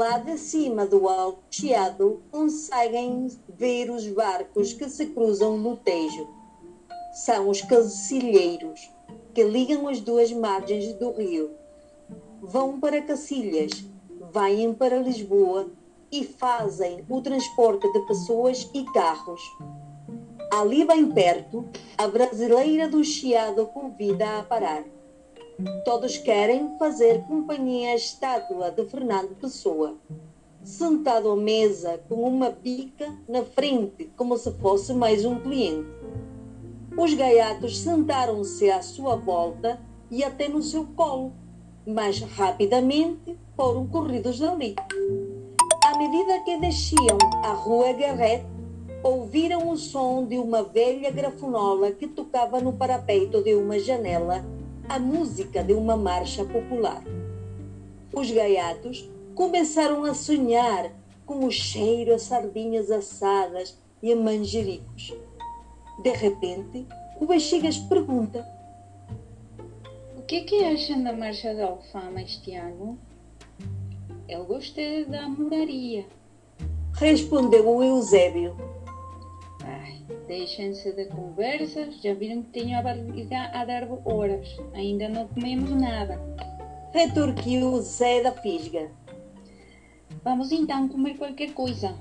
Lá de cima do alto chiado conseguem ver os barcos que se cruzam no Tejo. São os cacilheiros que ligam as duas margens do rio. Vão para Cacilhas, vêm para Lisboa e fazem o transporte de pessoas e carros. Ali bem perto, a brasileira do Chiado convida a parar. Todos querem fazer companhia à estátua de Fernando Pessoa, sentado à mesa com uma pica na frente, como se fosse mais um cliente. Os gaiatos sentaram-se à sua volta e até no seu colo, mas rapidamente foram corridos dali. À medida que desciam a rua Garrett, ouviram o som de uma velha grafonola que tocava no parapeito de uma janela a música de uma marcha popular. Os gaiatos começaram a sonhar com o cheiro a sardinhas assadas e a manjericos. De repente, o Bexigas pergunta: O que é que acham da Marcha da Alfama este ano? Eu gostei da moraria. Respondeu o Eusébio. Ai, deixem-se de conversas, já viram que tenho a barriga a dar horas. Ainda não comemos nada. Retorquiu Zé da Fisga. Vamos então comer qualquer coisa.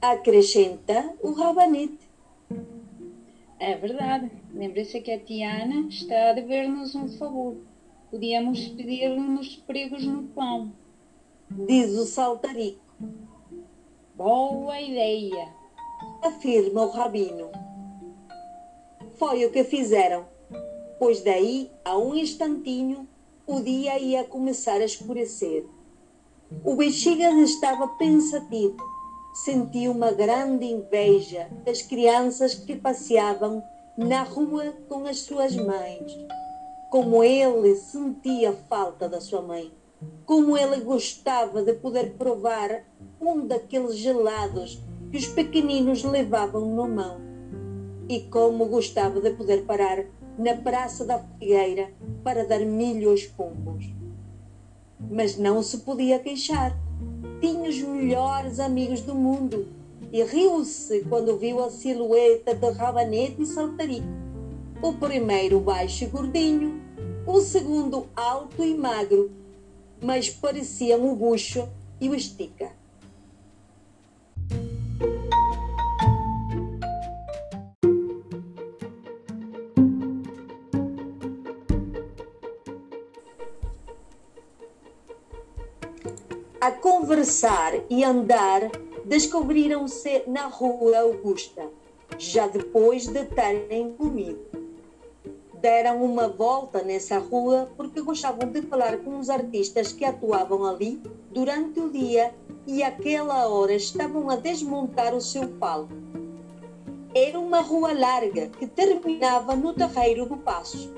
Acrescenta o rabanete. É verdade. Lembre-se que a Tiana está a dever-nos um favor. Podíamos pedir-lhe uns pregos no pão. Diz o saltarico. Boa ideia. Afirma o rabino. Foi o que fizeram, pois daí a um instantinho o dia ia começar a escurecer. O Bexigas estava pensativo. Sentiu uma grande inveja das crianças que passeavam na rua com as suas mães. Como ele sentia falta da sua mãe. Como ele gostava de poder provar um daqueles gelados que os pequeninos levavam na mão. E como gostava de poder parar na Praça da Figueira para dar milho aos pombos. Mas não se podia queixar. Tinha os melhores amigos do mundo e riu-se quando viu a silhueta de Rabanete e Saltarico. O primeiro baixo e gordinho, o segundo alto e magro, mas pareciam o bucho e o estica. A conversar e andar, descobriram-se na Rua Augusta, já depois de terem comido. Deram uma volta nessa rua porque gostavam de falar com os artistas que atuavam ali durante o dia e àquela hora estavam a desmontar o seu palco. Era uma rua larga que terminava no terreiro do Passo.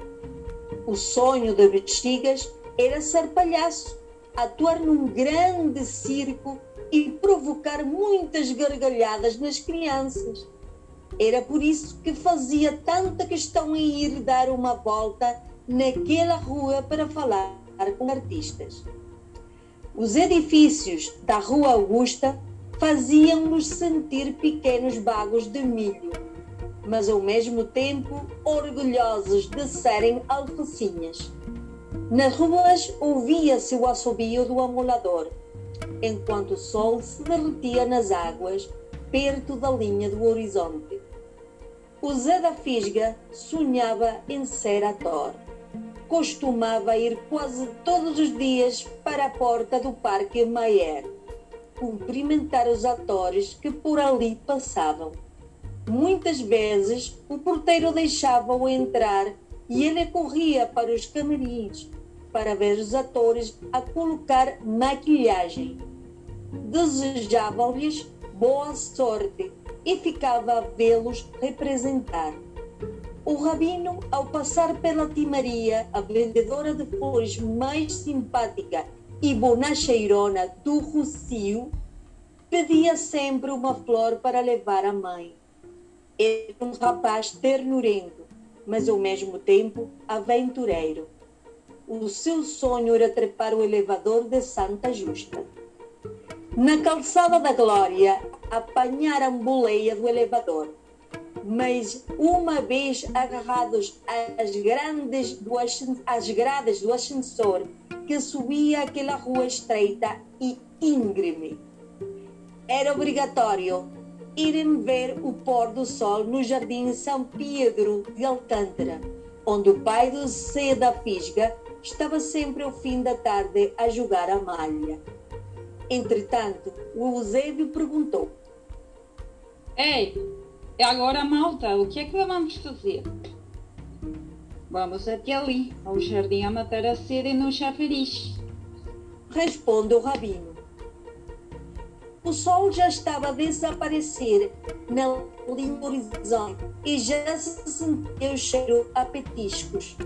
O sonho de Bexigas era ser palhaço, atuar num grande circo e provocar muitas gargalhadas nas crianças. Era por isso que fazia tanta questão em ir dar uma volta naquela rua para falar com artistas. Os edifícios da Rua Augusta faziam-nos sentir pequenos bagos de milho, mas ao mesmo tempo orgulhosos de serem alfacinhas. Nas ruas ouvia-se o assobio do amolador, enquanto o sol se derretia nas águas perto da linha do horizonte. O Zé da Fisga sonhava em ser ator. Costumava ir quase todos os dias para a porta do Parque Mayer, cumprimentar os atores que por ali passavam. Muitas vezes o porteiro deixava-o entrar e ele corria para os camarins para ver os atores a colocar maquilhagem. Desejavam-lhes boa sorte e ficava a vê-los representar. O rabino, ao passar pela Timaria, a vendedora de flores mais simpática e bonacheirona do Rocio, pedia sempre uma flor para levar à mãe. Era um rapaz ternurento, mas ao mesmo tempo aventureiro. O seu sonho era trepar o elevador de Santa Justa. Na calçada da Glória, apanharam boleia do elevador, mas uma vez agarrados às, grandes do, às grades do ascensor que subia aquela rua estreita e íngreme, era obrigatório irem ver o pôr do sol no Jardim São Pedro de Alcântara, onde o pai do Zé da Fisga estava sempre ao fim da tarde a jogar a malha. Entretanto, o Eusébio perguntou: Ei, e agora, malta, o que é que vamos fazer? Vamos até ali, ao jardim a matar a sede no chafariz. Responde o rabino. O sol já estava a desaparecer na linha do horizonte e já se sentia o cheiro a petiscos.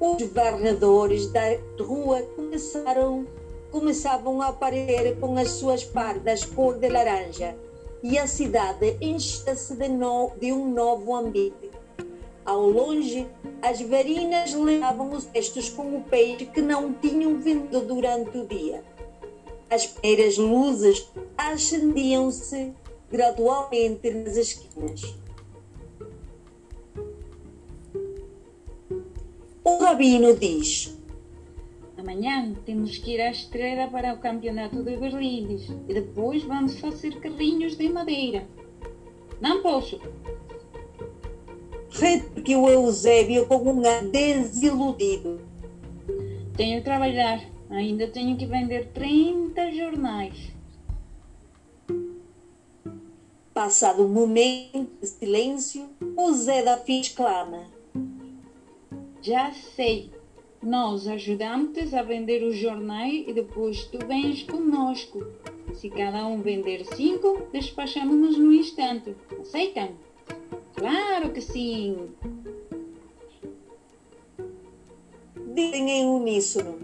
Os varredores da rua começaram, começavam a aparecer com as suas fardas cor de laranja e a cidade enchia-se de, no, de um novo ambiente. Ao longe, as varinas levavam os cestos com o peixe que não tinham vindo durante o dia. As primeiras luzes acendiam-se gradualmente nas esquinas. O rabino diz: Amanhã temos que ir à estrela para o campeonato de Berlim e depois vamos fazer carrinhos de madeira. Não posso. Repetiu Eusébio com um ar desiludido. Tenho que trabalhar. Ainda tenho que vender 30 jornais. Passado um momento de silêncio, o Zé da Fim exclama: Já sei, nós ajudamos a vender os jornais e depois tu vens conosco. Se cada um vender cinco, despachamos-nos no instante. Aceitam? Claro que sim! Dizem em uníssono.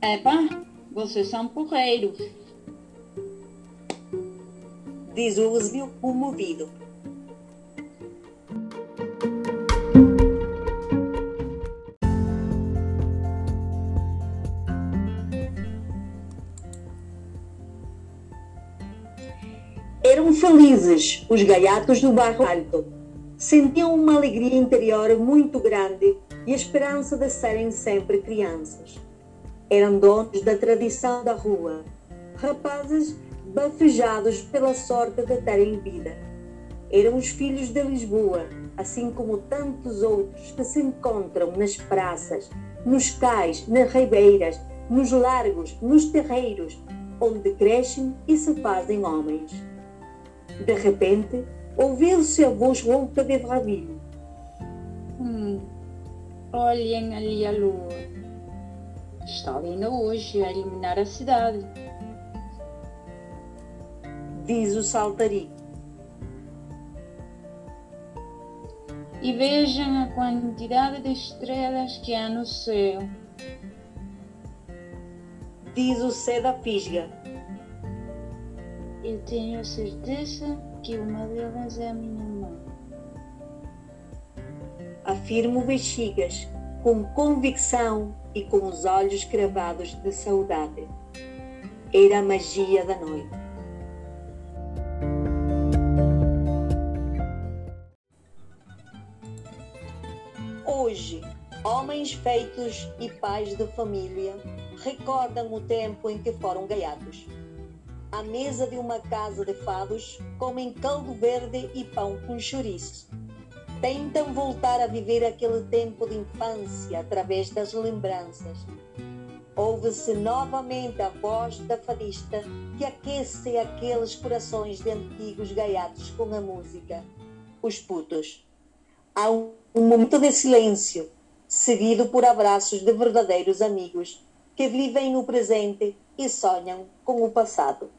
Epa, vocês são porreiros. Diz o Eusebio comovido. Eram felizes os gaiatos do bairro Alto. Sentiam uma alegria interior muito grande e a esperança de serem sempre crianças. Eram donos da tradição da rua, rapazes bafejados pela sorte de terem vida. Eram os filhos de Lisboa, assim como tantos outros que se encontram nas praças, nos cais, nas ribeiras, nos largos, nos terreiros, onde crescem e se fazem homens. De repente, ouviu-se a voz rouca de Ravilho. Hum, olhem ali a lua. Está ainda hoje a iluminar a cidade. Diz o saltarico. E vejam a quantidade de estrelas que há no céu. Diz o Cé da Fisga. Eu tenho a certeza que uma delas é a minha mãe. Afirma o Bexigas, com convicção e com os olhos cravados de saudade. Era a magia da noite. Hoje, homens feitos e pais de família recordam o tempo em que foram gaiatos. À mesa de uma casa de fados, comem caldo verde e pão com chouriço. Tentam voltar a viver aquele tempo de infância através das lembranças. Ouve-se novamente a voz da fadista que aquece aqueles corações de antigos gaiatos com a música. Os putos. Há um momento de silêncio, seguido por abraços de verdadeiros amigos que vivem no presente e sonham com o passado.